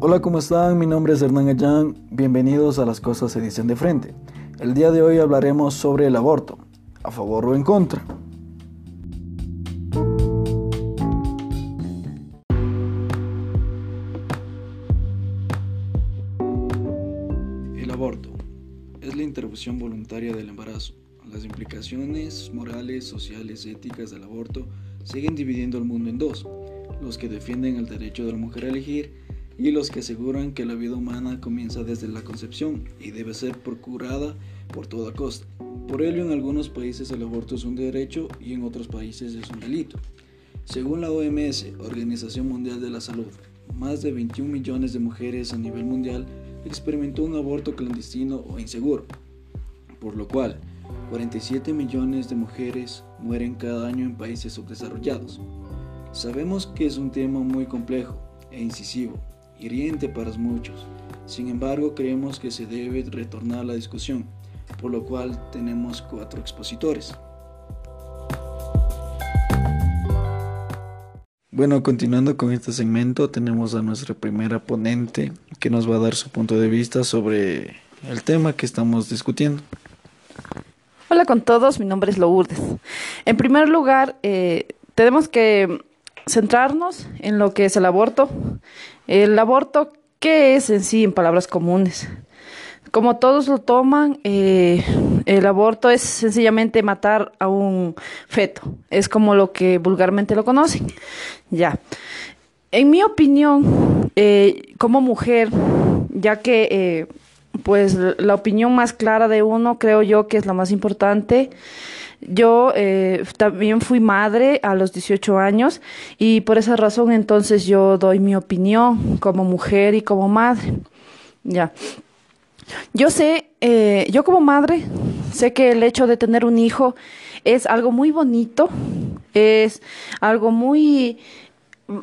Hola, ¿cómo están? Mi nombre es Hernán Gallán. Bienvenidos a Las Cosas se dicen de frente. El día de hoy hablaremos sobre el aborto, a favor o en contra. El aborto es la interrupción voluntaria del embarazo. Las implicaciones morales, sociales, éticas del aborto siguen dividiendo el mundo en dos, los que defienden el derecho de la mujer a elegir y los que aseguran que la vida humana comienza desde la concepción y debe ser procurada por toda costa. Por ello, en algunos países el aborto es un derecho y en otros países es un delito. Según la OMS, Organización Mundial de la Salud, más de 21 millones de mujeres a nivel mundial experimentó un aborto clandestino o inseguro, por lo cual 47 millones de mujeres mueren cada año en países subdesarrollados. Sabemos que es un tema muy complejo e incisivo, hiriente para muchos. Sin embargo, creemos que se debe retornar la discusión, por lo cual tenemos cuatro expositores. Bueno, continuando con este segmento, tenemos a nuestra primera ponente que nos va a dar su punto de vista sobre el tema que estamos discutiendo. Hola con todos, mi nombre es Lourdes. En primer lugar, eh, tenemos que centrarnos en lo que es el aborto. El aborto, ¿qué es en sí en palabras comunes? Como todos lo toman, eh, el aborto es sencillamente matar a un feto. Es como lo que vulgarmente lo conocen. Ya. En mi opinión, eh, como mujer, ya que eh, pues la opinión más clara de uno creo yo que es la más importante, yo eh, también fui madre a los 18 años y por esa razón entonces yo doy mi opinión como mujer y como madre. Ya. Yo sé, eh, yo como madre, sé que el hecho de tener un hijo es algo muy bonito, es algo muy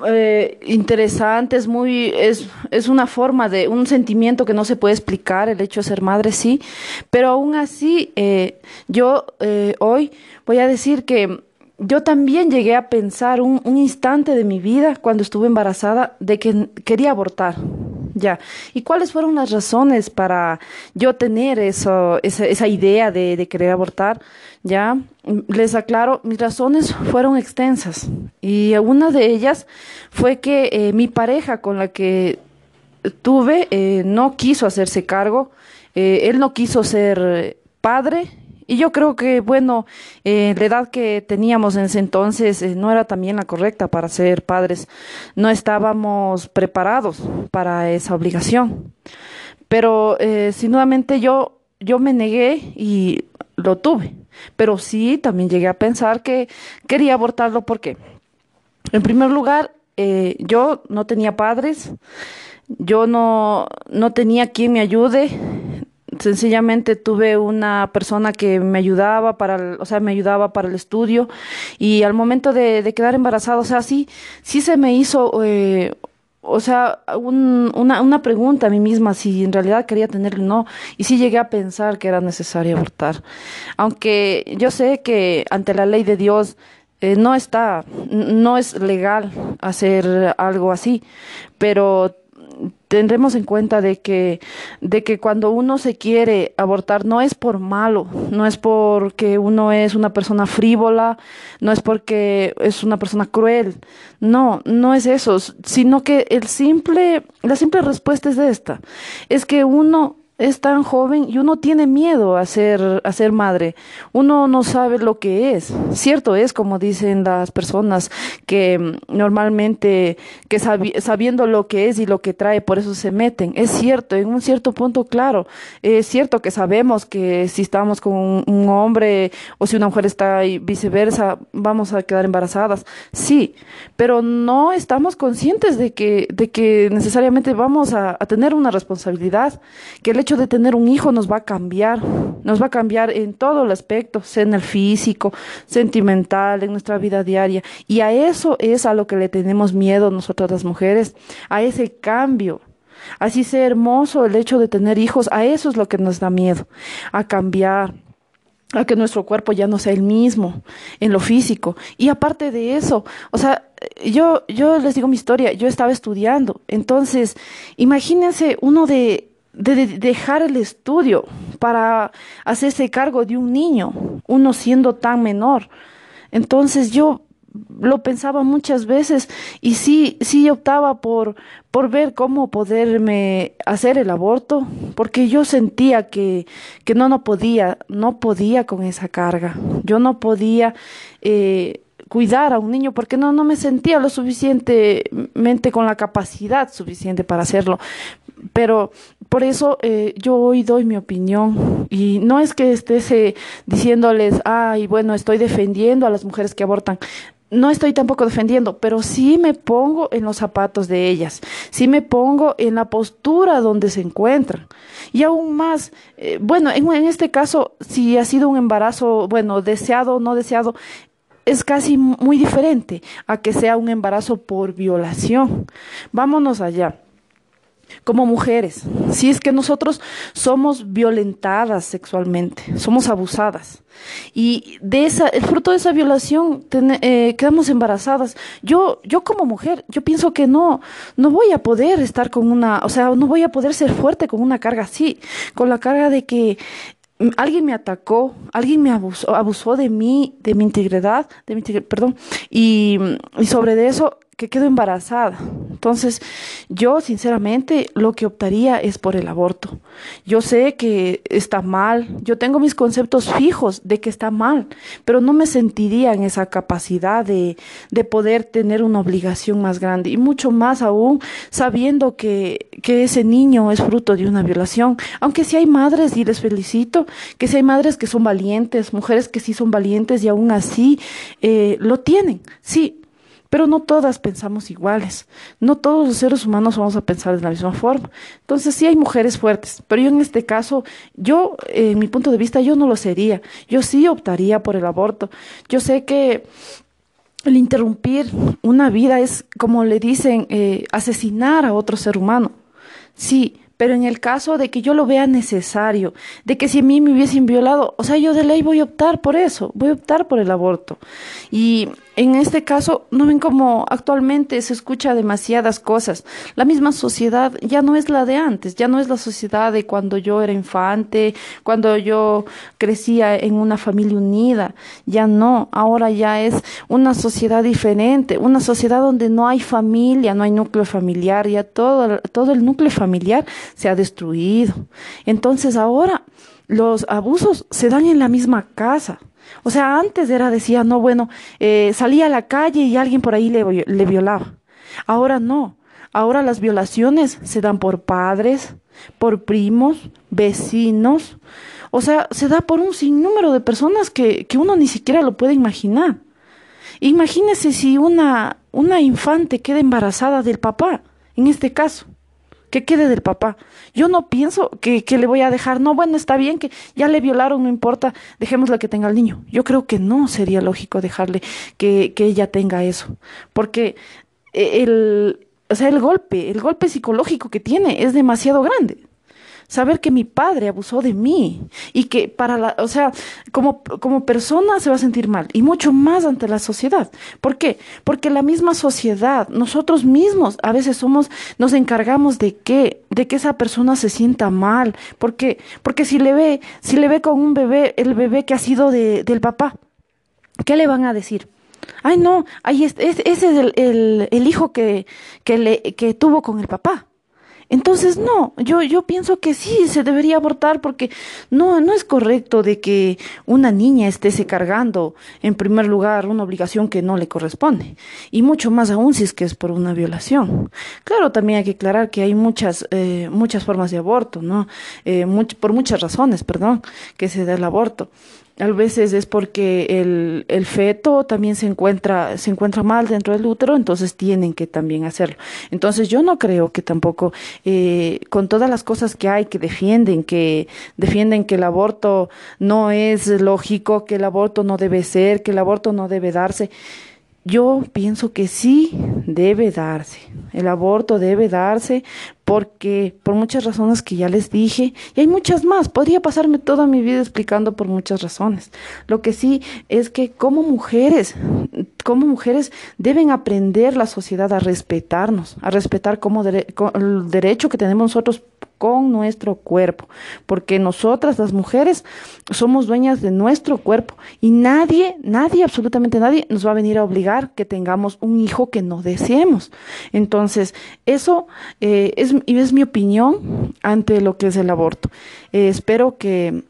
eh, interesante, es muy, es, es una forma de, un sentimiento que no se puede explicar, el hecho de ser madre, sí, pero aún así, eh, yo eh, hoy voy a decir que yo también llegué a pensar un, un instante de mi vida cuando estuve embarazada de que quería abortar. Ya. ¿Y cuáles fueron las razones para yo tener eso, esa, esa idea de, querer abortar? Ya. Les aclaro, mis razones fueron extensas. Y una de ellas fue que eh, mi pareja con la que tuve eh, no quiso hacerse cargo. Eh, él no quiso ser padre y yo creo que, bueno, eh, la edad que teníamos en ese entonces eh, no era también la correcta para ser padres. No estábamos preparados para esa obligación. Pero, eh, sin dudamente, yo, yo me negué y lo tuve. Pero sí, también llegué a pensar que quería abortarlo porque, en primer lugar, eh, yo no tenía padres, yo no, no tenía quien me ayude sencillamente tuve una persona que me ayudaba para, el, o sea, me ayudaba para el estudio y al momento de, de quedar embarazada, o sea, sí, sí se me hizo, eh, o sea, un, una, una pregunta a mí misma si en realidad quería tenerlo o no, y sí llegué a pensar que era necesario abortar. Aunque yo sé que ante la ley de Dios eh, no está, no es legal hacer algo así, pero tendremos en cuenta de que, de que cuando uno se quiere abortar no es por malo, no es porque uno es una persona frívola, no es porque es una persona cruel, no, no es eso, sino que el simple, la simple respuesta es esta, es que uno es tan joven y uno tiene miedo a ser, a ser madre. Uno no sabe lo que es. Cierto es, como dicen las personas, que mm, normalmente, que sabiendo lo que es y lo que trae, por eso se meten. Es cierto, en un cierto punto, claro. Es cierto que sabemos que si estamos con un, hombre o si una mujer está y viceversa, vamos a quedar embarazadas. Sí, pero no estamos conscientes de que, de que necesariamente vamos a, a tener una responsabilidad, que el hecho de tener un hijo nos va a cambiar, nos va a cambiar en todo el aspecto, sea en el físico, sentimental, en nuestra vida diaria. Y a eso es a lo que le tenemos miedo nosotras las mujeres, a ese cambio. Así sea hermoso el hecho de tener hijos, a eso es lo que nos da miedo, a cambiar, a que nuestro cuerpo ya no sea el mismo en lo físico. Y aparte de eso, o sea, yo, yo les digo mi historia, yo estaba estudiando, entonces imagínense uno de, de, dejar el estudio para hacerse cargo de un niño, uno siendo tan menor. Entonces yo lo pensaba muchas veces y sí, sí optaba por, por ver cómo poderme hacer el aborto, porque yo sentía que, que no, no podía, no podía con esa carga. Yo no podía eh, cuidar a un niño porque no, no me sentía lo suficientemente con la capacidad suficiente para hacerlo. Pero por eso eh, yo hoy doy mi opinión y no es que esté diciéndoles, ay, bueno, estoy defendiendo a las mujeres que abortan no estoy tampoco defendiendo, pero sí me pongo en los zapatos de ellas, sí me pongo en la postura donde se encuentran. Y aún más, eh, bueno, en, en, este caso, si ha sido un embarazo, bueno, deseado o no deseado, es casi muy diferente a que sea un embarazo por violación. Vámonos allá como mujeres, si es que nosotros somos violentadas sexualmente, somos abusadas y de esa, el fruto de esa violación eh, quedamos embarazadas. Yo, yo como mujer, yo pienso que no, no voy a poder estar con una, o sea, no voy a poder ser fuerte con una carga así, con la carga de que alguien me atacó, alguien me abusó, abusó de mí, de mi integridad, de mi perdón, y, y sobre de eso que quedo embarazada. Entonces, yo sinceramente lo que optaría es por el aborto. Yo sé que está mal, yo tengo mis conceptos fijos de que está mal, pero no me sentiría en esa capacidad de, de poder tener una obligación más grande y mucho más aún sabiendo que, que ese niño es fruto de una violación. Aunque si hay madres, y les felicito, que si hay madres que son valientes, mujeres que sí son valientes y aún así eh, lo tienen, sí, pero no todas pensamos iguales. No todos los seres humanos vamos a pensar de la misma forma. Entonces sí hay mujeres fuertes, pero yo en este caso, yo, en mi punto de vista, yo no lo sería. Yo sí optaría por el aborto. Yo sé que el interrumpir una vida es, como le dicen, eh, asesinar a otro ser humano. Sí, pero en el caso de que yo lo vea necesario, de que si a mí me hubiesen violado, o sea, yo de ley voy a optar por eso, voy a optar por el aborto. Y en este caso, no ven cómo actualmente se escucha demasiadas cosas. La misma sociedad ya no es la de antes, ya no es la sociedad de cuando yo era infante, cuando yo crecía en una familia unida, ya no, ahora ya es una sociedad diferente, una sociedad donde no hay familia, no hay núcleo familiar, ya todo, todo el núcleo familiar se ha destruido. Entonces ahora los abusos se dan en la misma casa. O sea, antes era, decía, no, bueno, eh, salía a la calle y alguien por ahí le, le violaba. Ahora no. Ahora las violaciones se dan por padres, por primos, vecinos. O sea, se da por un sinnúmero de personas que, que uno ni siquiera lo puede imaginar. Imagínese si una, una infante queda embarazada del papá, en este caso que quede del papá. Yo no pienso que, que, le voy a dejar, no, bueno, está bien que ya le violaron, no importa, dejémosle que tenga el niño. Yo creo que no sería lógico dejarle que, que ella tenga eso, porque el, o sea, el golpe, el golpe psicológico que tiene es demasiado grande saber que mi padre abusó de mí y que para la, o sea, como, como persona se va a sentir mal y mucho más ante la sociedad. ¿Por qué? Porque la misma sociedad, nosotros mismos a veces somos, nos encargamos de que, de que esa persona se sienta mal. ¿Por qué? Porque si le ve, si le ve con un bebé, el bebé que ha sido de, del papá, ¿qué le van a decir? Ay, no, ay, ese es el, el, el hijo que, que, le, que tuvo con el papá. Entonces, no, yo, yo pienso que sí, se debería abortar porque no, no es correcto de que una niña esté se cargando, en primer lugar, una obligación que no le corresponde. Y mucho más aún si es que es por una violación. Claro, también hay que aclarar que hay muchas, eh, muchas formas de aborto, ¿no? Eh, por muchas razones, perdón, que se da el aborto a veces es porque el, el, feto también se encuentra, se encuentra mal dentro del útero, entonces tienen que también hacerlo. Entonces yo no creo que tampoco, eh, con todas las cosas que hay que defienden, que defienden que el aborto no es lógico, que el aborto no debe ser, que el aborto no debe darse, yo pienso que sí debe darse. El aborto debe darse porque por muchas razones que ya les dije, y hay muchas más, podría pasarme toda mi vida explicando por muchas razones. Lo que sí es que como mujeres, como mujeres deben aprender la sociedad a respetarnos, a respetar como el derecho que tenemos nosotros con nuestro cuerpo, porque nosotras las mujeres somos dueñas de nuestro cuerpo y nadie, nadie, absolutamente nadie nos va a venir a obligar que tengamos un hijo que no deseemos. Entonces, eso eh, es, es mi opinión ante lo que es el aborto. Eh, espero que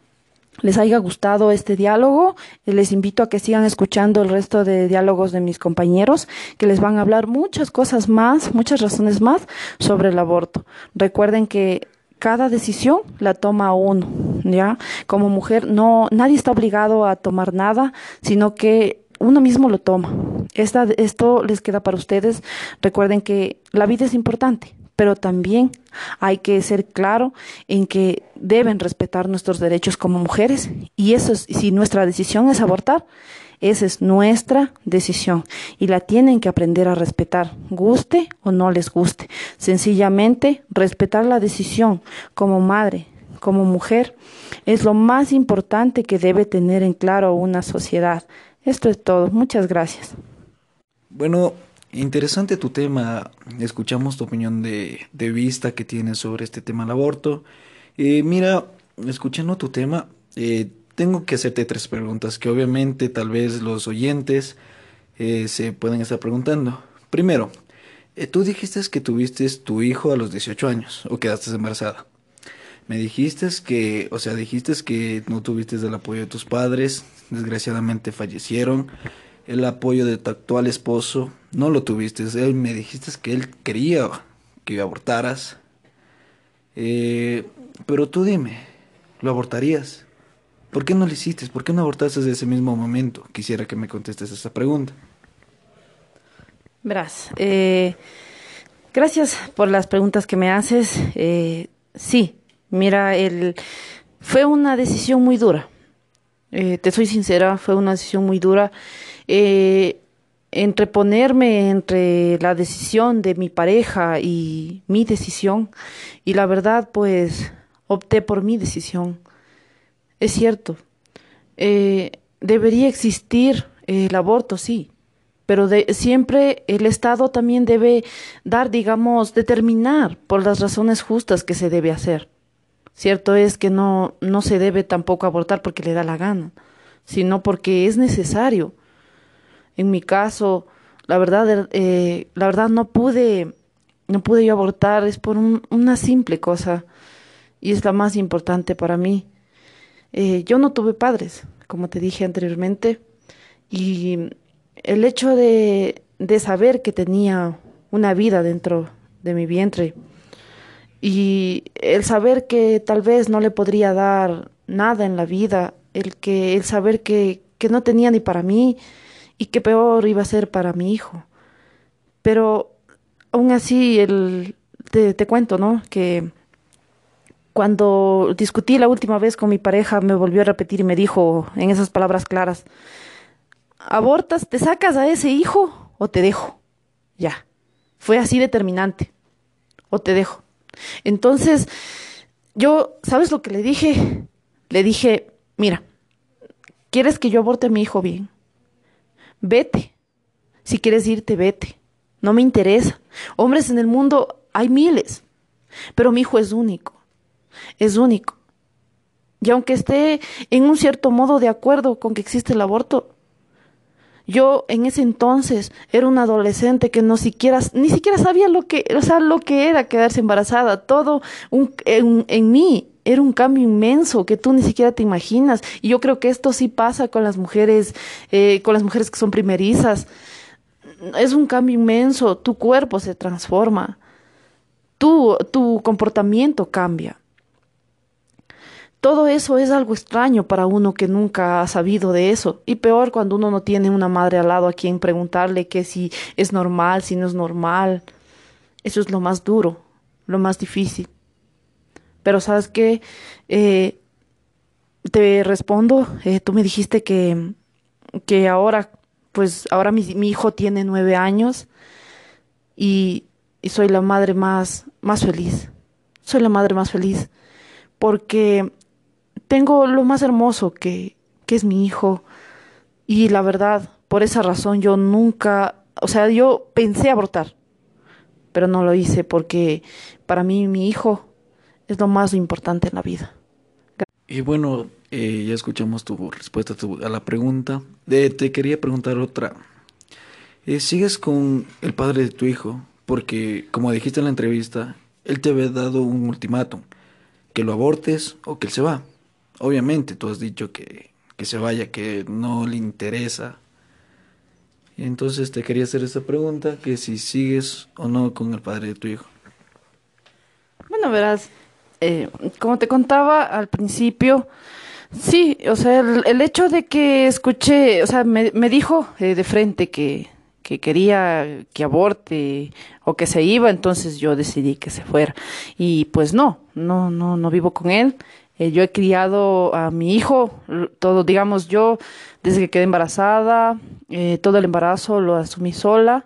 les haya gustado este diálogo. Les invito a que sigan escuchando el resto de diálogos de mis compañeros, que les van a hablar muchas cosas más, muchas razones más sobre el aborto. Recuerden que cada decisión la toma uno, ¿ya? Como mujer no nadie está obligado a tomar nada, sino que uno mismo lo toma. Esta, esto les queda para ustedes. Recuerden que la vida es importante, pero también hay que ser claro en que deben respetar nuestros derechos como mujeres y eso es, si nuestra decisión es abortar, esa es nuestra decisión y la tienen que aprender a respetar, guste o no les guste. Sencillamente, respetar la decisión como madre, como mujer, es lo más importante que debe tener en claro una sociedad. Esto es todo. Muchas gracias. Bueno, interesante tu tema. Escuchamos tu opinión de, vista que tienes sobre este tema del aborto. Eh, mira, escuchando tu tema, eh, tengo que hacerte tres preguntas que obviamente tal vez los oyentes eh, se pueden estar preguntando. Primero, eh, tú dijiste que tuviste tu hijo a los 18 años o quedaste embarazada. Me dijiste que, o sea, dijiste que no tuviste el apoyo de tus padres, desgraciadamente fallecieron. El apoyo de tu actual esposo no lo tuviste. Él me dijiste que él quería que abortaras. Eh, pero tú dime, ¿lo abortarías? ¿Por qué no lo hiciste? ¿Por qué no abortaste desde ese mismo momento? Quisiera que me contestes esa pregunta. Verás, eh, gracias por las preguntas que me haces. Eh, sí, mira, el, fue una decisión muy dura. Eh, te soy sincera, fue una decisión muy dura. entre ponerme entre la decisión de mi pareja y mi decisión, y la verdad, pues opté por mi decisión. Es cierto, eh, debería existir el aborto, sí, pero de, siempre el Estado también debe dar, digamos, determinar por las razones justas que se debe hacer. Cierto es que no, no se debe tampoco abortar porque le da la gana, sino porque es necesario. En mi caso, la verdad, eh, la verdad no pude, no pude yo abortar, es por una simple cosa, y es la más importante para mí. Eh, yo no tuve padres, como te dije anteriormente, y el hecho de, de saber que tenía una vida dentro de mi vientre y el saber que tal vez no le podría dar nada en la vida, el que el saber que, que no tenía ni para mí y que peor iba a ser para mi hijo. Pero aún así el te, te cuento, ¿no? Que cuando discutí la última vez con mi pareja, me volvió a repetir y me dijo en esas palabras claras, ¿abortas, te sacas a ese hijo o te dejo? Ya, fue así determinante, o te dejo. Entonces, yo, ¿sabes lo que le dije? Le dije, mira, ¿quieres que yo aborte a mi hijo bien? Vete. Si quieres irte, vete. No me interesa. Hombres en el mundo hay miles, pero mi hijo es único es único. Y aunque esté en un cierto modo de acuerdo con que existe el aborto, yo en ese entonces era una adolescente que no siquiera, ni siquiera sabía lo que, o sea, lo que era quedarse embarazada. Todo en, en mí era un cambio inmenso que tú ni siquiera te imaginas. Y yo creo que esto sí pasa con las mujeres, eh, con las mujeres que son primerizas. Es un cambio inmenso. Tu cuerpo se transforma. Tu comportamiento cambia. Todo eso es algo extraño para uno que nunca ha sabido de eso. Y peor cuando uno no tiene una madre al lado a quien preguntarle que si es normal, si no es normal. Eso es lo más duro, lo más difícil. Pero sabes qué, eh, te respondo, eh, tú me dijiste que, que ahora, pues ahora mi, hijo tiene nueve años. y, y soy la madre más, más feliz. Soy la madre más feliz porque tengo lo más hermoso que, que es mi hijo. Y la verdad, por esa razón yo nunca, o sea, yo pensé abortar, pero no lo hice porque para mí mi hijo es lo más importante en la vida. Y bueno, eh, ya escuchamos tu respuesta a la pregunta. Eh, te quería preguntar otra. Eh, ¿Sigues con el padre de tu hijo? Porque, como dijiste en la entrevista, él te había dado un ultimátum, que lo abortes o que él se va. Obviamente, tú has dicho que, que se vaya, que no le interesa. Entonces te quería hacer esta pregunta, que si sigues o no con el padre de tu hijo. Bueno, verás, eh, como te contaba al principio, sí, o sea, el, hecho de que escuché, o sea, me, me dijo eh, de frente que, que quería que aborte o que se iba, entonces yo decidí que se fuera. Y pues no, no, no, no vivo con él. Eh, yo he criado a mi hijo, todo, digamos, yo desde que quedé embarazada, eh, todo el embarazo lo asumí sola.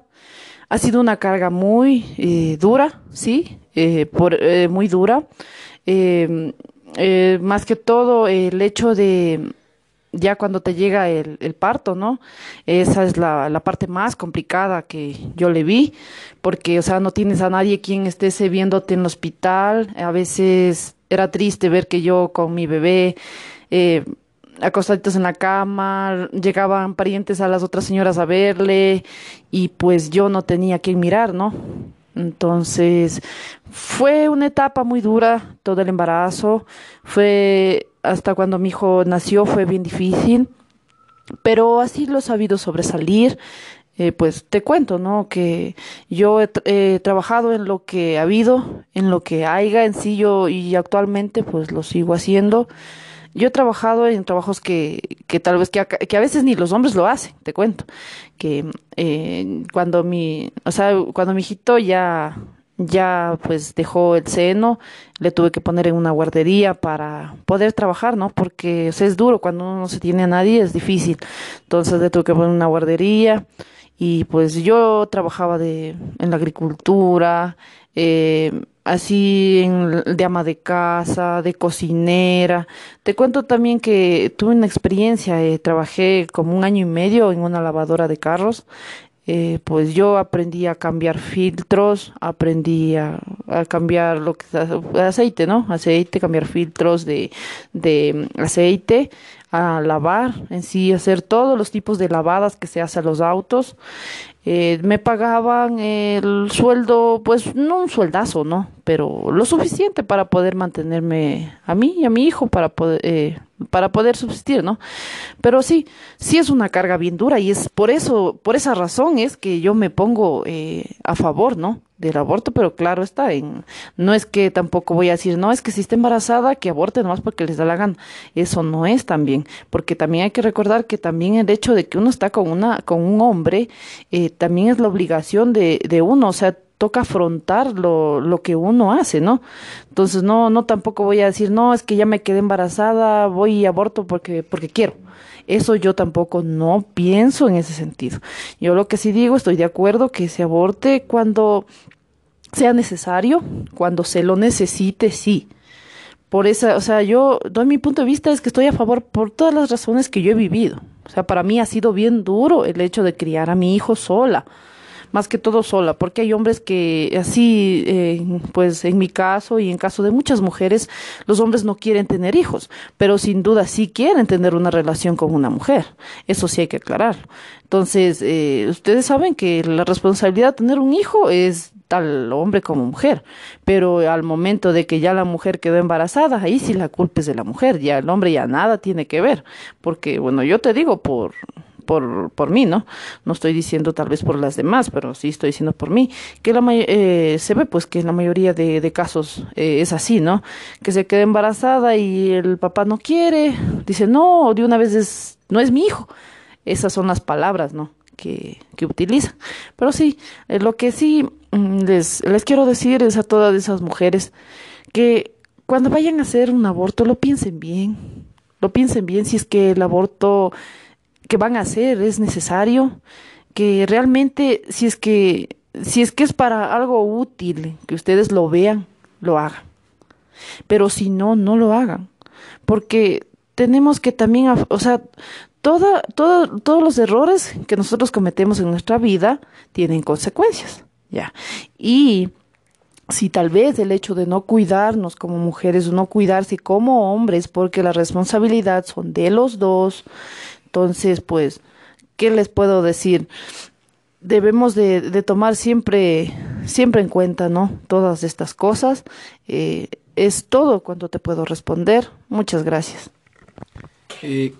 Ha sido una carga muy eh, dura, sí, por, muy dura. Em, más que todo el hecho de ya cuando te llega el, el parto, ¿no? Esa es la, la, parte más complicada que yo le vi, porque, o sea, no tienes a nadie quien esté viéndote en el hospital, a veces era triste ver que yo con mi bebé, eh, acostaditos en la cama, llegaban parientes a las otras señoras a verle y pues yo no tenía quien mirar, ¿no? Entonces, fue una etapa muy dura, todo el embarazo, fue hasta cuando mi hijo nació, fue bien difícil, pero así lo he sabido sobresalir. Eh, pues te cuento, ¿no? Que yo he, trabajado en lo que ha habido, en lo que haya en sí yo y actualmente pues lo sigo haciendo. Yo he trabajado en trabajos que, que tal vez que a, que a veces ni los hombres lo hacen, te cuento. Que eh, cuando mi, o sea, cuando mi hijito ya ya pues dejó el seno, le tuve que poner en una guardería para poder trabajar, ¿no? Porque es duro, cuando uno no se tiene a nadie es difícil. Entonces le tuve que poner en una guardería y pues yo trabajaba de, en la agricultura, eh, así en, de ama de casa, de cocinera. Te cuento también que tuve una experiencia, eh, trabajé como un año y medio en una lavadora de carros. Eh, pues yo aprendí a cambiar filtros, aprendí a, cambiar lo que aceite, ¿no? Aceite, cambiar filtros de, de aceite, a lavar en sí, hacer todos los tipos de lavadas que se hace a los autos. Eh, me pagaban el sueldo, pues no un sueldazo, ¿no? Pero lo suficiente para poder mantenerme a mí y a mi hijo para poder, eh, para poder subsistir, ¿no? Pero sí, sí es una carga bien dura y es por eso, por esa razón es que yo me pongo eh, a favor, ¿no? del aborto, pero claro está, en, no es que tampoco voy a decir, no, es que si está embarazada, que aborte nomás porque les da la gana. Eso no es también, porque también hay que recordar que también el hecho de que uno está con una, con un hombre, eh, también es la obligación de, de uno, o sea, toca afrontar lo, lo que uno hace, ¿no? Entonces no, no tampoco voy a decir, no, es que ya me quedé embarazada, voy y aborto porque, porque quiero. Eso yo tampoco no pienso en ese sentido. Yo lo que sí digo, estoy de acuerdo que se aborte cuando sea necesario, cuando se lo necesite, sí. Por esa, o sea, yo doy mi punto de vista es que estoy a favor por todas las razones que yo he vivido. O sea, para mí ha sido bien duro el hecho de criar a mi hijo sola más que todo sola, porque hay hombres que así, eh, pues en mi caso y en caso de muchas mujeres, los hombres no quieren tener hijos, pero sin duda sí quieren tener una relación con una mujer. Eso sí hay que aclararlo. Entonces, eh, ustedes saben que la responsabilidad de tener un hijo es tal hombre como mujer, pero al momento de que ya la mujer quedó embarazada, ahí sí la culpa es de la mujer, ya el hombre ya nada tiene que ver, porque bueno, yo te digo por por, por mí, ¿no? No estoy diciendo tal vez por las demás, pero sí estoy diciendo por mí, que la eh, se ve pues que en la mayoría de, de casos eh, es así, ¿no? Que se queda embarazada y el papá no quiere, dice, no, de una vez es, no es mi hijo. Esas son las palabras, ¿no? Que, que utilizan. Pero sí, eh, lo que sí mm, les, les quiero decir es a todas esas mujeres que cuando vayan a hacer un aborto lo piensen bien, lo piensen bien si es que el aborto que van a hacer es necesario, que realmente si es que si es que es para algo útil, que ustedes lo vean, lo hagan. Pero si no, no lo hagan. Porque tenemos que también, o sea, toda, todos los errores que nosotros cometemos en nuestra vida tienen consecuencias, ¿ya? Y si tal vez el hecho de no cuidarnos como mujeres no cuidarse como hombres, porque la responsabilidad son de los dos, entonces, pues, ¿qué les puedo decir? Debemos de, tomar siempre, siempre en cuenta, ¿no? Todas estas cosas. Eh, es todo cuanto te puedo responder. Muchas gracias. Eh,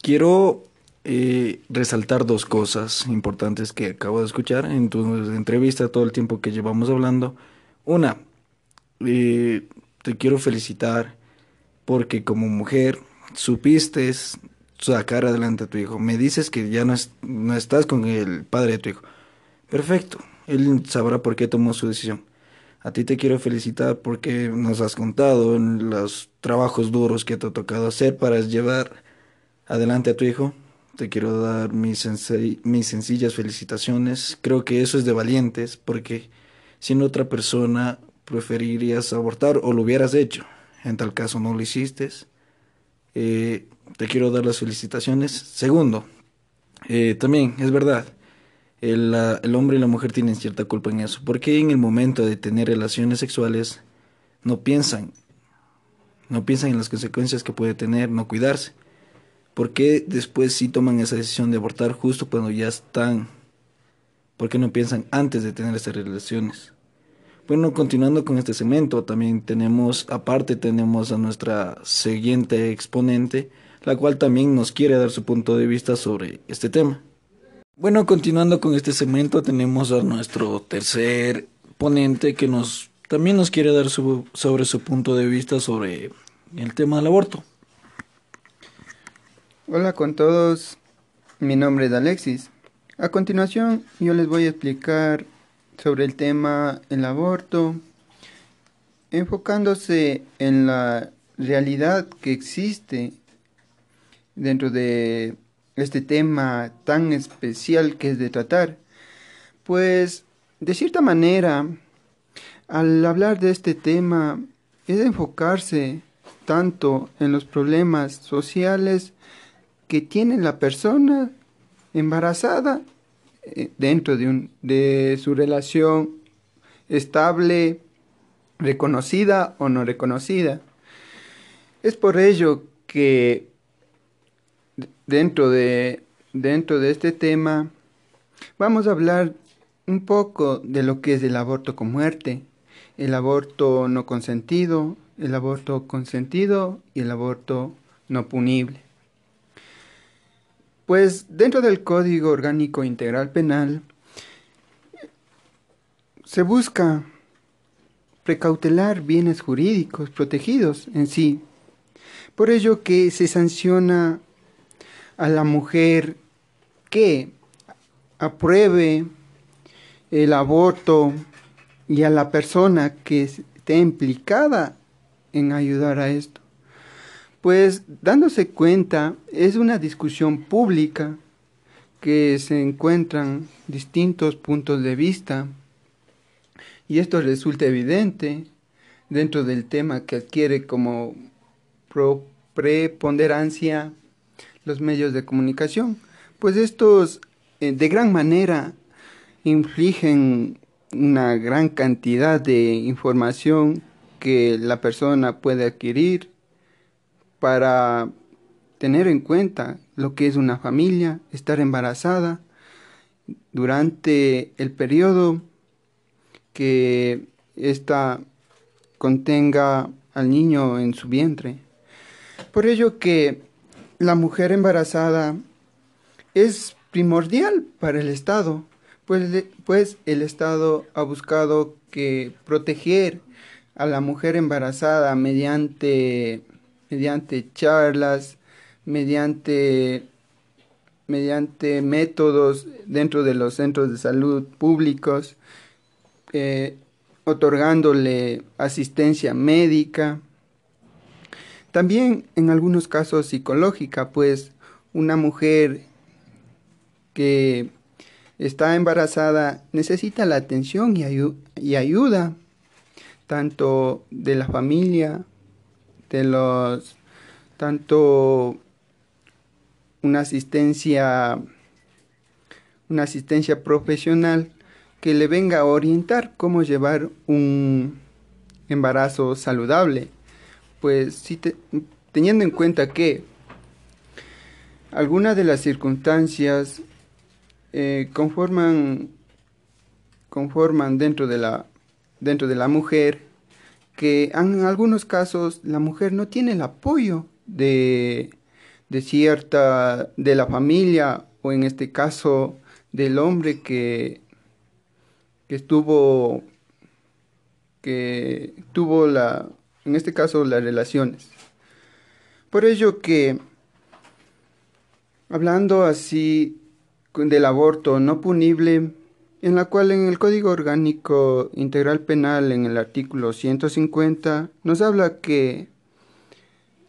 quiero eh, resaltar dos cosas importantes que acabo de escuchar en tu entrevista, todo el tiempo que llevamos hablando. Una, eh, te quiero felicitar porque como mujer supiste sacar adelante a tu hijo. Me dices que ya no, no estás con el padre de tu hijo. Perfecto, él sabrá por qué tomó su decisión. A ti te quiero felicitar porque nos has contado en los trabajos duros que te ha tocado hacer para llevar adelante a tu hijo. Te quiero dar mis, mis sencillas felicitaciones. Creo que eso es de valientes porque sin otra persona preferirías abortar o lo hubieras hecho. En tal caso no lo hiciste. Eh, te quiero dar las felicitaciones. Segundo, eh, también es verdad, el, el, hombre y la mujer tienen cierta culpa en eso. Porque en el momento de tener relaciones sexuales no piensan, no piensan en las consecuencias que puede tener no cuidarse? ¿Por qué después sí toman esa decisión de abortar justo cuando ya están? ¿Por qué no piensan antes de tener estas relaciones? Bueno, continuando con este segmento, también tenemos, aparte tenemos a nuestra siguiente exponente, la cual también nos quiere dar su punto de vista sobre este tema. Bueno, continuando con este segmento, tenemos a nuestro tercer ponente que nos también nos quiere dar su, sobre su punto de vista sobre el tema del aborto. Hola con todos, mi nombre es Alexis. A continuación yo les voy a explicar sobre el tema el aborto, enfocándose en la realidad que existe dentro de este tema tan especial que es de tratar. Pues de cierta manera, al hablar de este tema es enfocarse tanto en los problemas sociales que tiene la persona embarazada eh, dentro de, un, de su relación estable, reconocida o no reconocida. Es por ello que dentro de, dentro de este tema vamos a hablar un poco de lo que es el aborto con muerte, el aborto no consentido, el aborto consentido y el aborto no punible. Pues dentro del Código Orgánico Integral Penal se busca precautelar bienes jurídicos protegidos en sí. Por ello que se sanciona a la mujer que apruebe el aborto y a la persona que esté implicada en ayudar a esto. Pues dándose cuenta, es una discusión pública que se encuentran distintos puntos de vista y esto resulta evidente dentro del tema que adquiere como preponderancia los medios de comunicación, pues estos eh, de gran manera infligen una gran cantidad de información que la persona puede adquirir para tener en cuenta lo que es una familia, estar embarazada durante el periodo que ésta contenga al niño en su vientre. Por ello que la mujer embarazada es primordial para el Estado, pues, pues el Estado ha buscado que proteger a la mujer embarazada mediante mediante charlas, mediante, mediante métodos dentro de los centros de salud públicos, eh, otorgándole asistencia médica, también en algunos casos psicológica, pues una mujer que está embarazada necesita la atención y, y ayuda tanto de la familia, de los, tanto una asistencia, una asistencia profesional que le venga a orientar cómo llevar un embarazo saludable. Pues si teniendo en cuenta que algunas de las circunstancias eh, conforman, conforman dentro de la dentro de la mujer que en algunos casos la mujer no tiene el apoyo de, de cierta de la familia o en este caso del hombre que, que estuvo que tuvo la en este caso las relaciones por ello que hablando así del aborto no punible en la cual en el Código Orgánico Integral Penal, en el artículo 150, nos habla que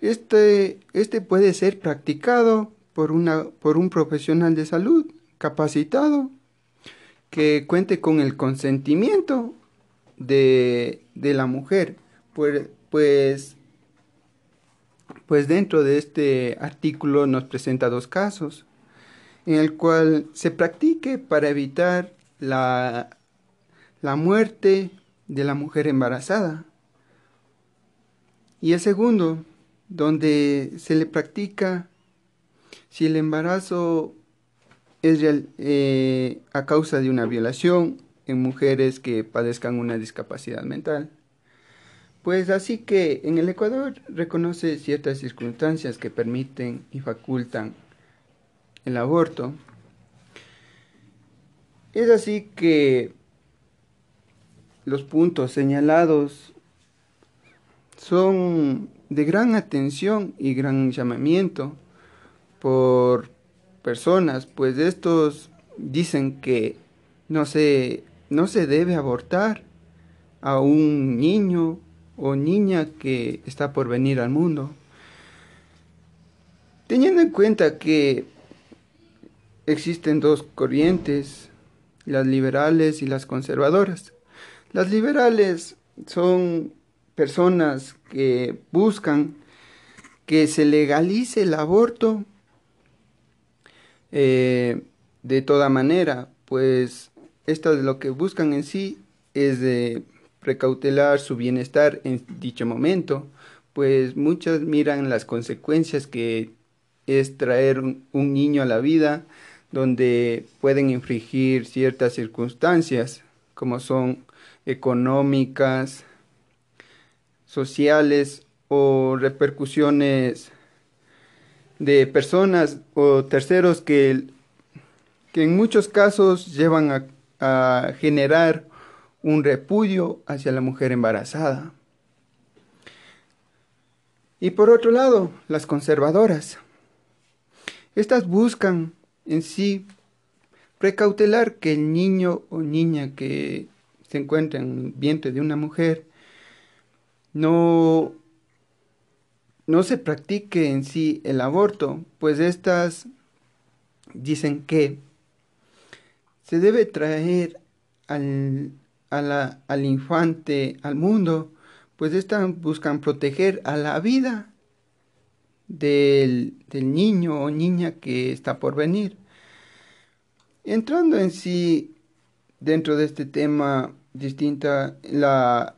este, este puede ser practicado por, una, por un profesional de salud capacitado que cuente con el consentimiento de, de la mujer. Pues, pues, pues dentro de este artículo nos presenta dos casos en el cual se practique para evitar la, la muerte de la mujer embarazada. Y el segundo, donde se le practica si el embarazo es eh, a causa de una violación en mujeres que padezcan una discapacidad mental. Pues así que en el Ecuador reconoce ciertas circunstancias que permiten y facultan el aborto, es así que los puntos señalados son de gran atención y gran llamamiento por personas, pues estos dicen que no se, no se debe abortar a un niño o niña que está por venir al mundo. Teniendo en cuenta que existen dos corrientes las liberales y las conservadoras. Las liberales son personas que buscan que se legalice el aborto eh, de toda manera, pues esto de lo que buscan en sí es de precautelar su bienestar en dicho momento, pues muchas miran las consecuencias que es traer un niño a la vida, donde pueden infringir ciertas circunstancias, como son económicas, sociales o repercusiones de personas o terceros que, que en muchos casos llevan a, a generar un repudio hacia la mujer embarazada. Y por otro lado, las conservadoras. Estas buscan en sí precautelar que el niño o niña que se encuentra en el vientre de una mujer no, no se practique en sí el aborto, pues estas dicen que se debe traer al, al infante al mundo, pues estas buscan proteger a la vida del, niño o niña que está por venir. Entrando en sí dentro de este tema distinta, la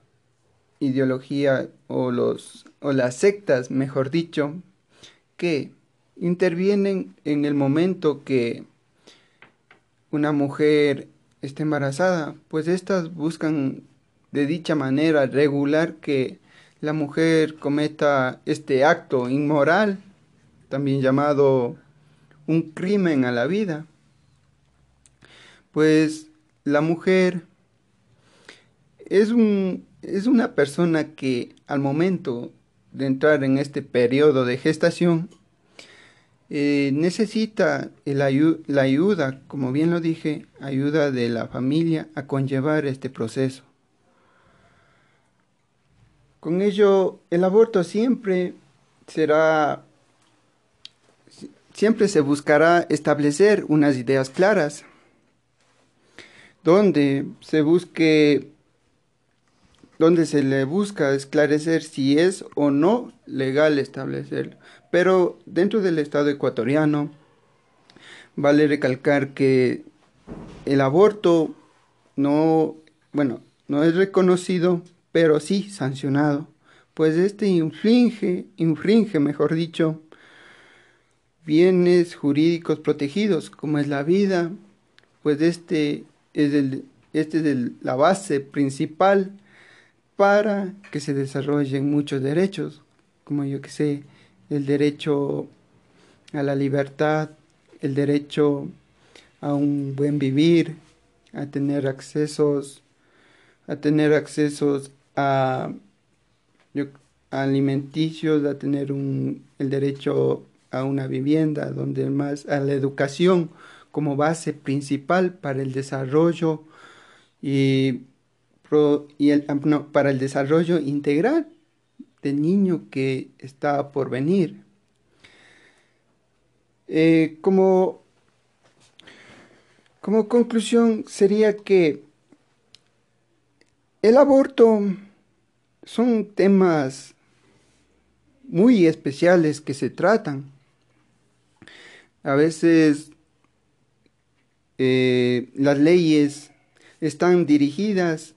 ideología o, los, o las sectas, mejor dicho, que intervienen en el momento que una mujer está embarazada, pues estas buscan de dicha manera regular que la mujer cometa este acto inmoral, también llamado un crimen a la vida, pues la mujer es, un, es una persona que al momento de entrar en este periodo de gestación, eh, necesita la ayuda, como bien lo dije, ayuda de la familia a conllevar este proceso. Con ello, el aborto siempre será, siempre se buscará establecer unas ideas claras donde se busque donde se le busca esclarecer si es o no legal establecerlo. Pero dentro del Estado ecuatoriano vale recalcar que el aborto no, bueno, no es reconocido, pero sí sancionado, pues este infringe, infringe, mejor dicho, bienes jurídicos protegidos, como es la vida, pues este es, el, este es la base principal para que se desarrollen muchos derechos, como yo que sé, el derecho a la libertad, el derecho a un buen vivir, a tener accesos, a tener accesos a, alimenticios, a tener un, el derecho a una vivienda, donde más a la educación como base principal para el desarrollo y y el, para el desarrollo integral del niño que está por venir. Eh, como, como conclusión sería que el aborto son temas muy especiales que se tratan. A veces eh, las leyes están dirigidas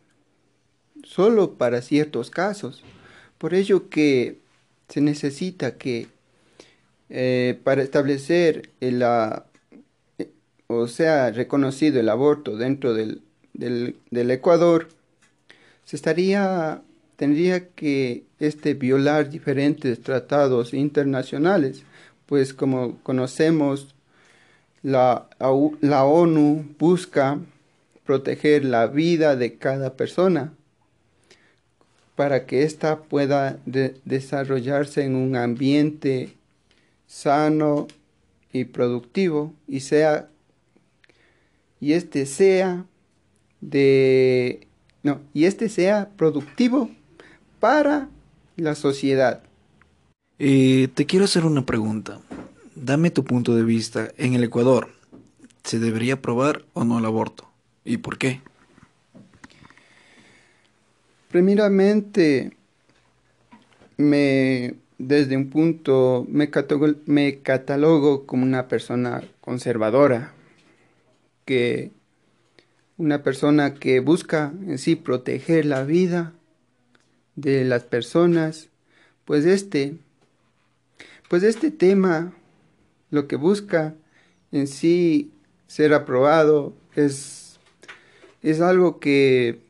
solo para ciertos casos. Por ello que se necesita que eh, para establecer el, o sea reconocido el aborto dentro del, del, Ecuador, se estaría tendría que este violar diferentes tratados internacionales, pues como conocemos la, la ONU busca proteger la vida de cada persona para que ésta pueda desarrollarse en un ambiente sano y productivo y sea y este sea de no y este sea productivo para la sociedad. Eh, te quiero hacer una pregunta. Dame tu punto de vista. En el Ecuador, ¿se debería aprobar o no el aborto? ¿Y por qué? Primeramente, me, desde un punto, me catalogo, como una persona conservadora, que una persona que busca en sí proteger la vida de las personas, pues este, pues este tema lo que busca en sí ser aprobado es, es algo que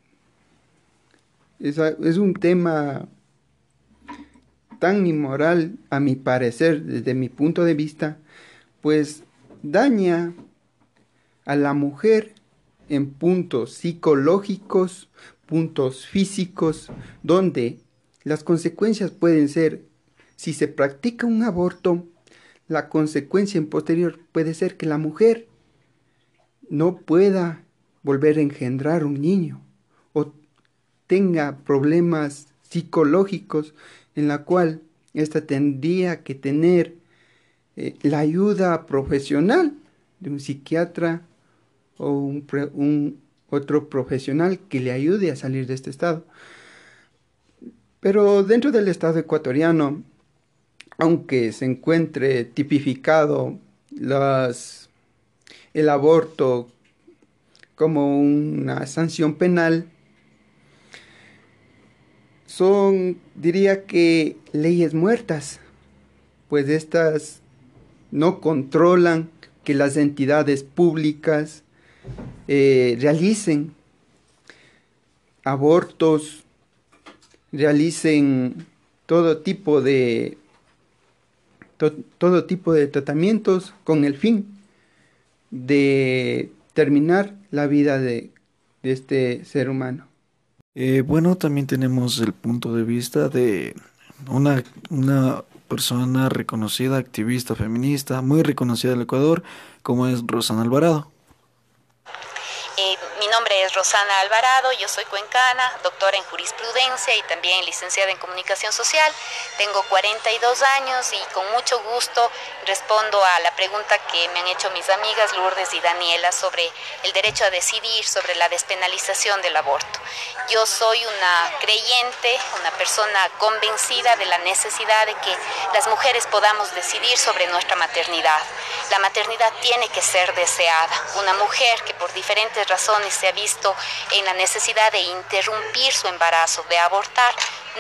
es, un tema tan inmoral, a mi parecer, desde mi punto de vista, pues daña a la mujer en puntos psicológicos, puntos físicos, donde las consecuencias pueden ser, si se practica un aborto, la consecuencia en posterior puede ser que la mujer no pueda volver a engendrar un niño tenga problemas psicológicos en la cual ésta tendría que tener eh, la ayuda profesional de un psiquiatra o un, otro profesional que le ayude a salir de este estado. Pero dentro del estado ecuatoriano, aunque se encuentre tipificado el aborto como una sanción penal, son, diría que, leyes muertas, pues estas no controlan que las entidades públicas eh, realicen abortos, realicen todo tipo de todo tipo de tratamientos con el fin de terminar la vida de este ser humano. Eh, bueno, también tenemos el punto de vista de una, una persona reconocida, activista feminista, muy reconocida del Ecuador, como es Rosana Alvarado. Es Rosana Alvarado, yo soy cuencana, doctora en jurisprudencia y también licenciada en comunicación social. Tengo 42 años y con mucho gusto respondo a la pregunta que me han hecho mis amigas Lourdes y Daniela sobre el derecho a decidir, sobre la despenalización del aborto. Yo soy una creyente, una persona convencida de la necesidad de que las mujeres podamos decidir sobre nuestra maternidad. La maternidad tiene que ser deseada. Una mujer que por diferentes razones se ha visto en la necesidad de interrumpir su embarazo, de abortar,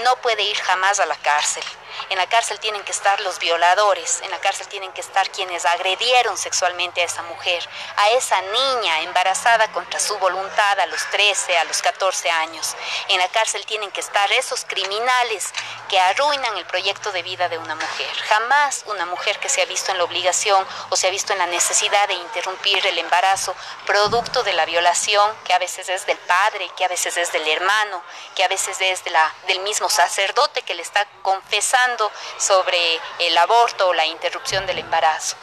no puede ir jamás a la cárcel. En la cárcel tienen que estar los violadores, en la cárcel tienen que estar quienes agredieron sexualmente a esa mujer, a esa niña embarazada contra su voluntad a los 13, a los 14 años. En la cárcel tienen que estar esos criminales que arruinan el proyecto de vida de una mujer. Jamás una mujer que se ha visto en la obligación o se ha visto en la necesidad de interrumpir el embarazo producto de la violación, que a veces es del padre, que a veces es del hermano, que a veces es de la, del mismo sacerdote que le está confesando sobre el aborto o la interrupción del embarazo.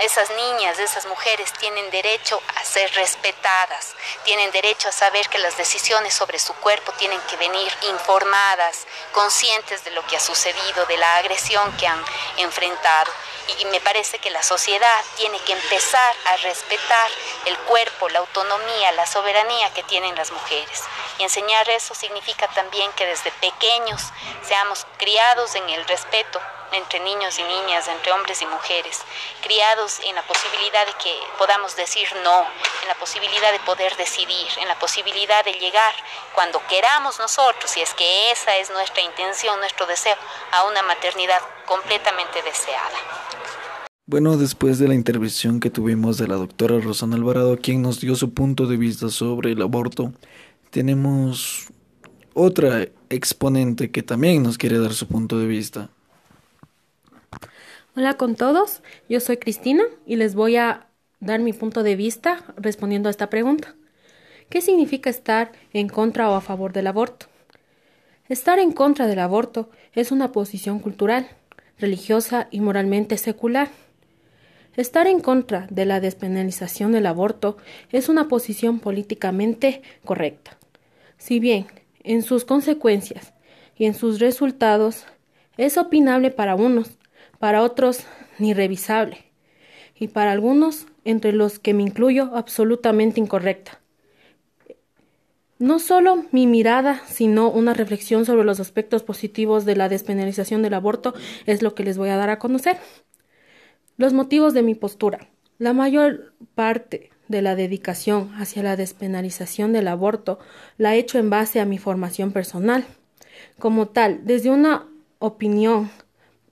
Esas niñas, esas mujeres tienen derecho a ser respetadas, tienen derecho a saber que las decisiones sobre su cuerpo tienen que venir informadas, conscientes de lo que ha sucedido, de la agresión que han enfrentado. Y me parece que la sociedad tiene que empezar a respetar el cuerpo, la autonomía, la soberanía que tienen las mujeres. Y enseñar eso significa también que desde pequeños seamos criados en el respeto entre niños y niñas, entre hombres y mujeres, criados en la posibilidad de que podamos decir no, en la posibilidad de poder decidir, en la posibilidad de llegar cuando queramos nosotros, si es que esa es nuestra intención, nuestro deseo, a una maternidad completamente deseada. Bueno, después de la intervención que tuvimos de la doctora Rosana Alvarado, quien nos dio su punto de vista sobre el aborto, tenemos otra exponente que también nos quiere dar su punto de vista. Hola con todos, yo soy Cristina y les voy a dar mi punto de vista respondiendo a esta pregunta. ¿Qué significa estar en contra o a favor del aborto? Estar en contra del aborto es una posición cultural, religiosa y moralmente secular. Estar en contra de la despenalización del aborto es una posición políticamente correcta. Si bien en sus consecuencias y en sus resultados es opinable para unos, para otros ni revisable, y para algunos, entre los que me incluyo, absolutamente incorrecta. No solo mi mirada, sino una reflexión sobre los aspectos positivos de la despenalización del aborto es lo que les voy a dar a conocer. Los motivos de mi postura. La mayor parte de la dedicación hacia la despenalización del aborto la he hecho en base a mi formación personal. Como tal, desde una opinión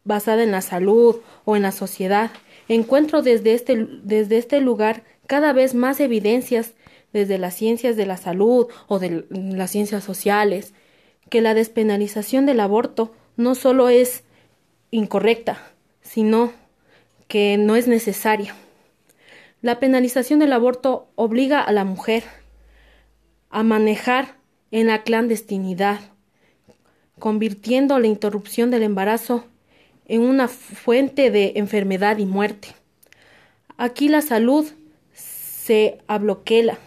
basada en la salud o en la sociedad, encuentro desde este, desde este lugar cada vez más evidencias desde las ciencias de la salud o de las ciencias sociales, que la despenalización del aborto no solo es incorrecta, sino que no es necesaria. La penalización del aborto obliga a la mujer a manejar en la clandestinidad, convirtiendo la interrupción del embarazo en una fuente de enfermedad y muerte. Aquí la salud se abloquela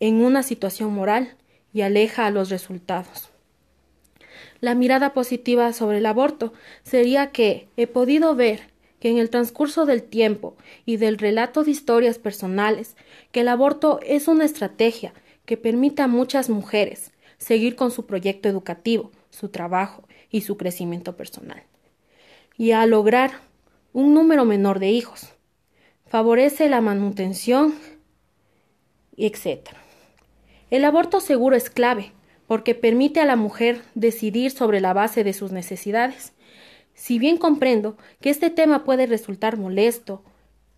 en una situación moral y aleja a los resultados. La mirada positiva sobre el aborto sería que he podido ver que en el transcurso del tiempo y del relato de historias personales, que el aborto es una estrategia que permite a muchas mujeres seguir con su proyecto educativo, su trabajo y su crecimiento personal, y a lograr un número menor de hijos. Favorece la manutención, etc. El aborto seguro es clave porque permite a la mujer decidir sobre la base de sus necesidades si bien comprendo que este tema puede resultar molesto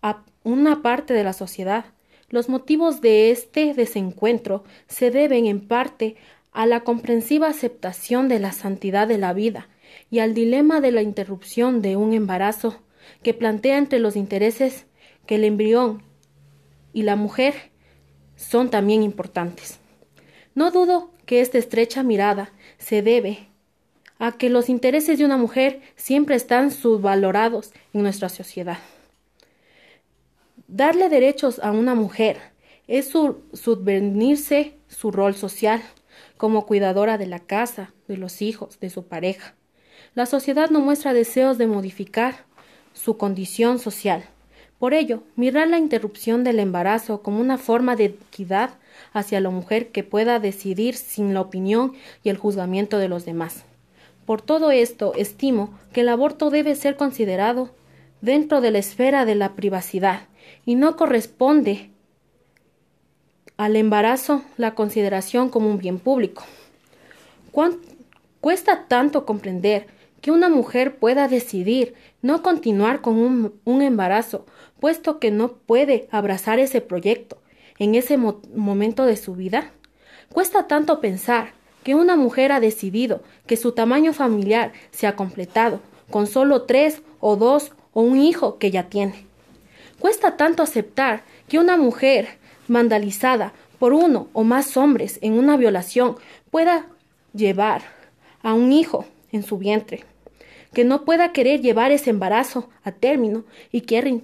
a una parte de la sociedad, los motivos de este desencuentro se deben en parte a la comprensiva aceptación de la santidad de la vida y al dilema de la interrupción de un embarazo que plantea entre los intereses que el embrión y la mujer son también importantes. No dudo que esta estrecha mirada se debe a que los intereses de una mujer siempre están subvalorados en nuestra sociedad. Darle derechos a una mujer es subvenirse su rol social, como cuidadora de la casa, de los hijos, de su pareja. La sociedad no muestra deseos de modificar su condición social. Por ello, mirar la interrupción del embarazo como una forma de equidad hacia la mujer que pueda decidir sin la opinión y el juzgamiento de los demás. Por todo esto, estimo que el aborto debe ser considerado dentro de la esfera de la privacidad y no corresponde al embarazo la consideración como un bien público. Cuesta tanto comprender que una mujer pueda decidir no continuar con un, embarazo, puesto que no puede abrazar ese proyecto en ese momento de su vida. Cuesta tanto pensar que una mujer ha decidido que su tamaño familiar se ha completado con solo tres o dos o un hijo que ya tiene. Cuesta tanto aceptar que una mujer vandalizada por uno o más hombres en una violación pueda llevar a un hijo en su vientre, que no pueda querer llevar ese embarazo a término y quiere,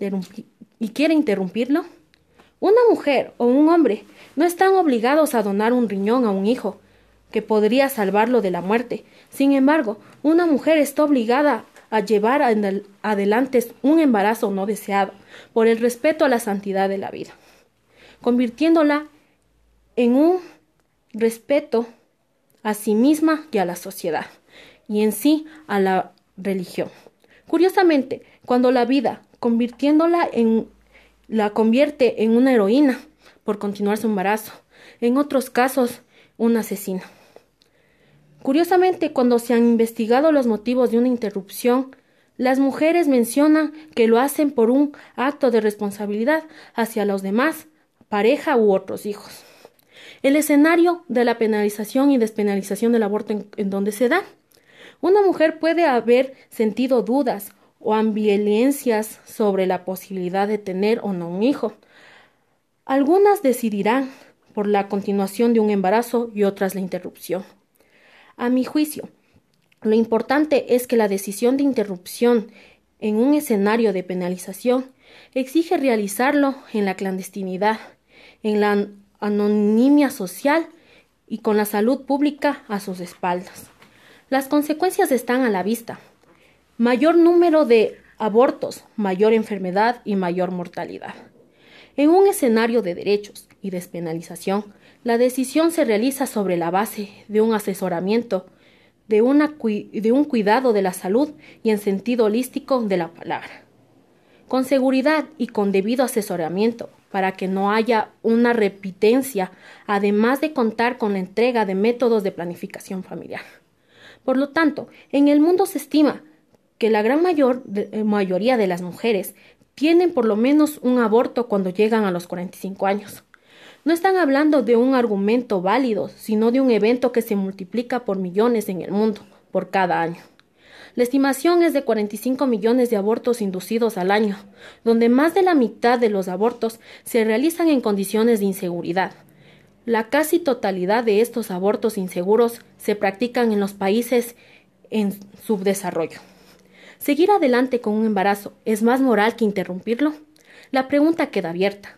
y quiere interrumpirlo. Una mujer o un hombre no están obligados a donar un riñón a un hijo, que podría salvarlo de la muerte. Sin embargo, una mujer está obligada a llevar adelante un embarazo no deseado, por el respeto a la santidad de la vida, convirtiéndola en un respeto a sí misma y a la sociedad, y en sí a la religión. Curiosamente, cuando la vida, convirtiéndola en la convierte en una heroína por continuar su embarazo, en otros casos, un asesino. Curiosamente, cuando se han investigado los motivos de una interrupción, las mujeres mencionan que lo hacen por un acto de responsabilidad hacia los demás, pareja u otros hijos. El escenario de la penalización y despenalización del aborto en, en donde se da. Una mujer puede haber sentido dudas o ambivalencias sobre la posibilidad de tener o no un hijo. Algunas decidirán por la continuación de un embarazo y otras la interrupción. A mi juicio, lo importante es que la decisión de interrupción en un escenario de penalización exige realizarlo en la clandestinidad, en la anonimia social y con la salud pública a sus espaldas. Las consecuencias están a la vista. Mayor número de abortos, mayor enfermedad y mayor mortalidad. En un escenario de derechos y despenalización, la decisión se realiza sobre la base de un asesoramiento, de, un cuidado de la salud y en sentido holístico de la palabra. Con seguridad y con debido asesoramiento, para que no haya una repitencia, además de contar con la entrega de métodos de planificación familiar. Por lo tanto, en el mundo se estima que la gran eh, mayoría de las mujeres tienen por lo menos un aborto cuando llegan a los 45 años. No están hablando de un argumento válido, sino de un evento que se multiplica por millones en el mundo, por cada año. La estimación es de 45 millones de abortos inducidos al año, donde más de la mitad de los abortos se realizan en condiciones de inseguridad. La casi totalidad de estos abortos inseguros se practican en los países en subdesarrollo. ¿Seguir adelante con un embarazo es más moral que interrumpirlo? La pregunta queda abierta.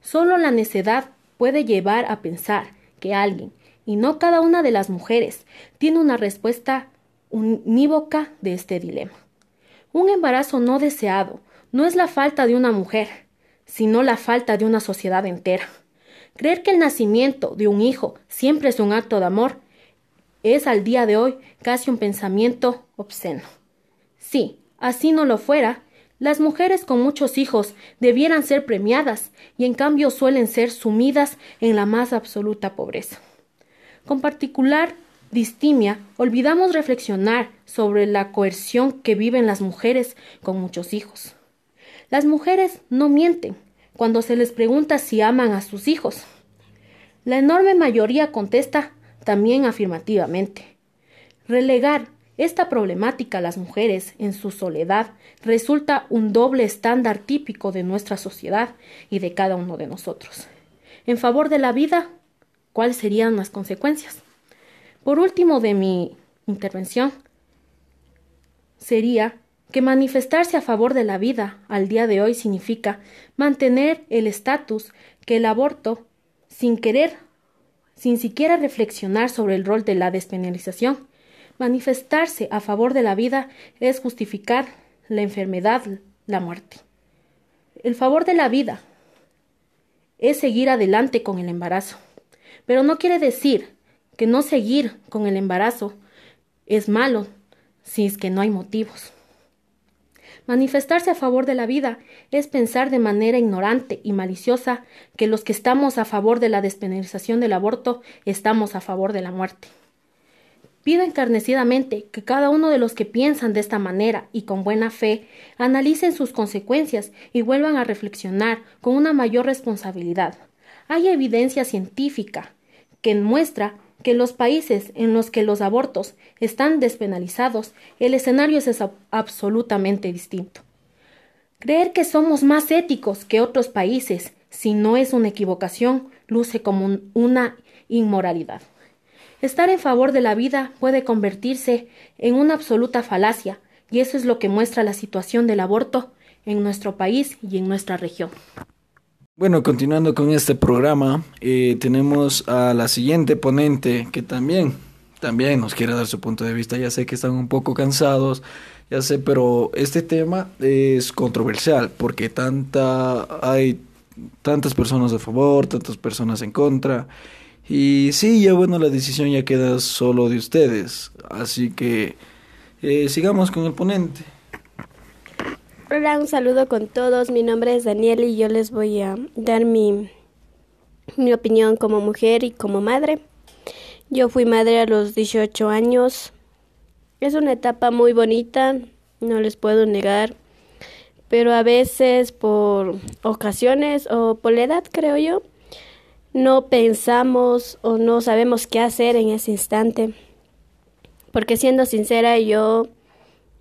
Solo la necedad puede llevar a pensar que alguien, y no cada una de las mujeres, tiene una respuesta unívoca de este dilema. Un embarazo no deseado no es la falta de una mujer, sino la falta de una sociedad entera. Creer que el nacimiento de un hijo siempre es un acto de amor es al día de hoy casi un pensamiento obsceno. Si, así no lo fuera, las mujeres con muchos hijos debieran ser premiadas y en cambio suelen ser sumidas en la más absoluta pobreza. Con particular distimia, olvidamos reflexionar sobre la coerción que viven las mujeres con muchos hijos. Las mujeres no mienten cuando se les pregunta si aman a sus hijos. La enorme mayoría contesta también afirmativamente. Relegar esta problemática a las mujeres en su soledad resulta un doble estándar típico de nuestra sociedad y de cada uno de nosotros. En favor de la vida, ¿cuáles serían las consecuencias? Por último de mi intervención, sería que manifestarse a favor de la vida al día de hoy significa mantener el estatus que el aborto, sin querer sin siquiera reflexionar sobre el rol de la despenalización. Manifestarse a favor de la vida es justificar la enfermedad, la muerte. El favor de la vida es seguir adelante con el embarazo, pero no quiere decir que no seguir con el embarazo es malo si es que no hay motivos. Manifestarse a favor de la vida es pensar de manera ignorante y maliciosa que los que estamos a favor de la despenalización del aborto estamos a favor de la muerte. Pido encarnecidamente que cada uno de los que piensan de esta manera y con buena fe analicen sus consecuencias y vuelvan a reflexionar con una mayor responsabilidad. Hay evidencia científica que muestra que los países en los que los abortos están despenalizados, el escenario es absolutamente distinto. Creer que somos más éticos que otros países, si no es una equivocación, luce como una inmoralidad. Estar en favor de la vida puede convertirse en una absoluta falacia, y eso es lo que muestra la situación del aborto en nuestro país y en nuestra región. Bueno, continuando con este programa, eh, tenemos a la siguiente ponente que también, también nos quiere dar su punto de vista. Ya sé que están un poco cansados, ya sé, pero este tema es controversial porque tanta hay tantas personas a favor, tantas personas en contra. Y sí, ya bueno, la decisión ya queda solo de ustedes. Así que eh, sigamos con el ponente. Hola, un saludo con todos. Mi nombre es Daniel y yo les voy a dar mi, mi opinión como mujer y como madre. Yo fui madre a los 18 años. Es una etapa muy bonita, no les puedo negar. Pero a veces por ocasiones o por la edad, creo yo, no pensamos o no sabemos qué hacer en ese instante. Porque siendo sincera, yo,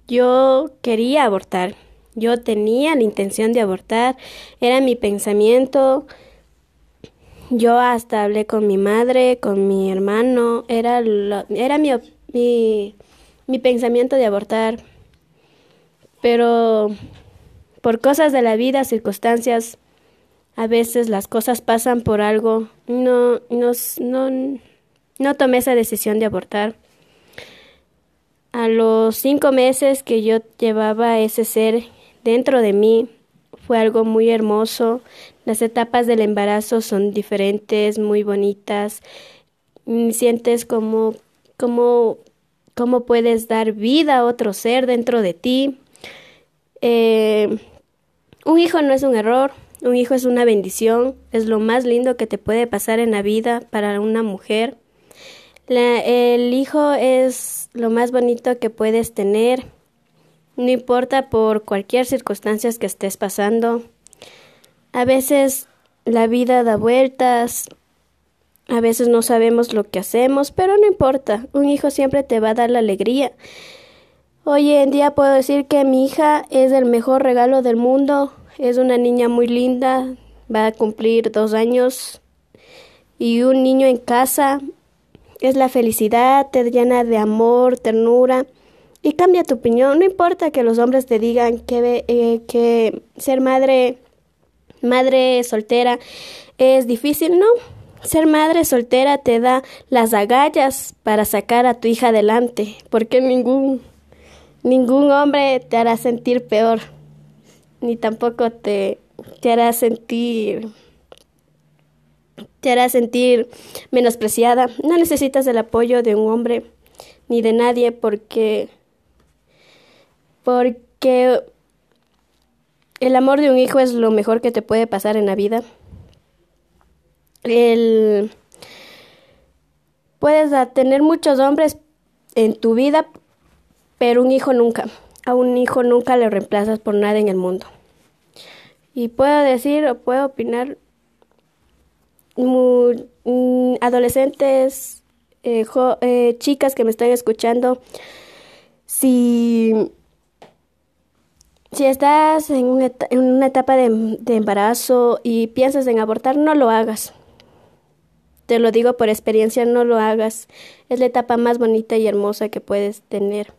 yo quería abortar. Yo tenía la intención de abortar. Era mi pensamiento. Yo hasta hablé con mi madre, con mi hermano. Era, era mi, mi, mi pensamiento de abortar. Pero por cosas de la vida, circunstancias, a veces las cosas pasan por algo. No, no, no, no tomé esa decisión de abortar. A los cinco meses que yo llevaba ese ser dentro de mí, fue algo muy hermoso. Las etapas del embarazo son diferentes, muy bonitas. Sientes como, como, cómo puedes dar vida a otro ser dentro de ti. Eh, un hijo no es un error, un hijo es una bendición, es lo más lindo que te puede pasar en la vida para una mujer. el hijo es lo más bonito que puedes tener, no importa por cualquier circunstancia que estés pasando. A veces la vida da vueltas, a veces no sabemos lo que hacemos, pero no importa, un hijo siempre te va a dar la alegría. Hoy en día puedo decir que mi hija es el mejor regalo del mundo, es una niña muy linda, va a cumplir dos años y un niño en casa es la felicidad, te llena de amor, ternura y cambia tu opinión. No importa que los hombres te digan que, eh, que ser madre, madre soltera es difícil, no. Ser madre soltera te da las agallas para sacar a tu hija adelante, porque ningún, ningún hombre te hará sentir peor ni tampoco te, te hará sentir te hará sentir menospreciada. No necesitas el apoyo de un hombre ni de nadie porque porque el amor de un hijo es lo mejor que te puede pasar en la vida. El puedes tener muchos hombres en tu vida, pero un hijo nunca. A un hijo nunca le reemplazas por nada en el mundo. Y puedo decir o puedo opinar, mm, adolescentes, eh, eh, chicas que me están escuchando, si, si estás en una, etapa de, de embarazo y piensas en abortar, no lo hagas. Te lo digo por experiencia, no lo hagas. Es la etapa más bonita y hermosa que puedes tener.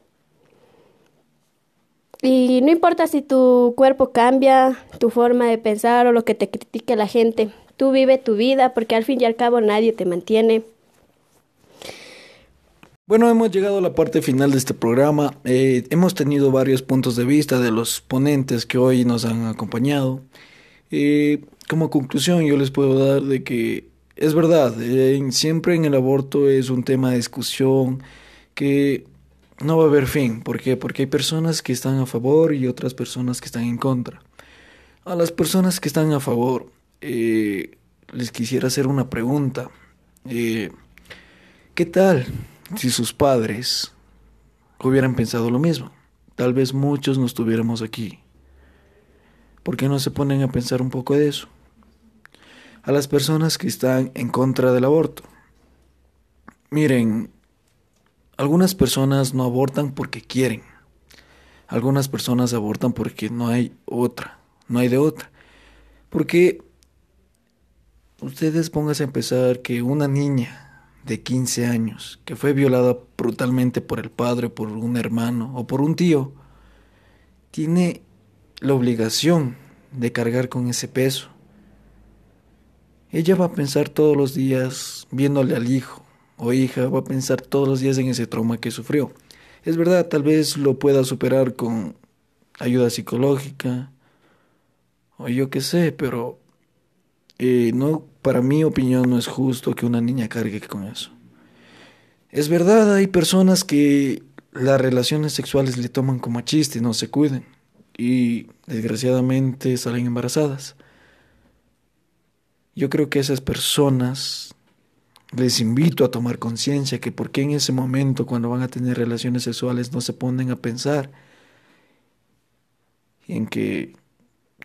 Y no importa si tu cuerpo cambia, tu forma de pensar o lo que te critique la gente, tú vive tu vida porque al fin y al cabo nadie te mantiene. Bueno, hemos llegado a la parte final de este programa. Eh, hemos tenido varios puntos de vista de los ponentes que hoy nos han acompañado. Eh, como conclusión, yo les puedo dar de que es verdad, siempre en el aborto es un tema de discusión que no va a haber fin. ¿Por qué? Porque hay personas que están a favor y otras personas que están en contra. A las personas que están a favor, eh, les quisiera hacer una pregunta. ¿Qué tal? Si sus padres hubieran pensado lo mismo. Tal vez muchos no estuviéramos aquí. ¿Por qué no se ponen a pensar un poco de eso? A las personas que están en contra del aborto. Miren, algunas personas no abortan porque quieren. Algunas personas abortan porque no hay otra, no hay de otra. Porque ustedes pónganse a pensar que una niña de 15 años que fue violada brutalmente por el padre, por un hermano o por un tío, tiene la obligación de cargar con ese peso. Ella va a pensar todos los días viéndole al hijo o hija, va a pensar todos los días en ese trauma que sufrió. Es verdad, tal vez lo pueda superar con ayuda psicológica o yo qué sé, pero eh, no, para mi opinión no es justo que una niña cargue con eso. Es verdad, hay personas que las relaciones sexuales le toman como chiste, no se cuiden y desgraciadamente salen embarazadas. Yo creo que esas personas les invito a tomar conciencia que por qué en ese momento cuando van a tener relaciones sexuales no se ponen a pensar en que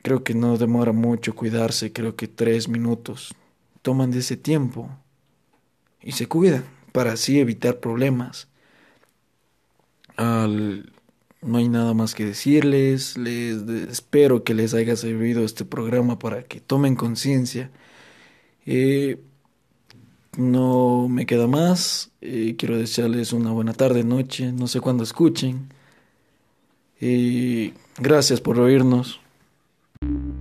Creo que no demora mucho cuidarse, creo que tres minutos. Toman de ese tiempo y se cuidan para así evitar problemas. no hay nada más que decirles, les espero que les haya servido este programa para que tomen conciencia. Eh, no me queda más, eh, quiero desearles una buena tarde, noche, no sé cuándo escuchen. Eh, gracias por oírnos.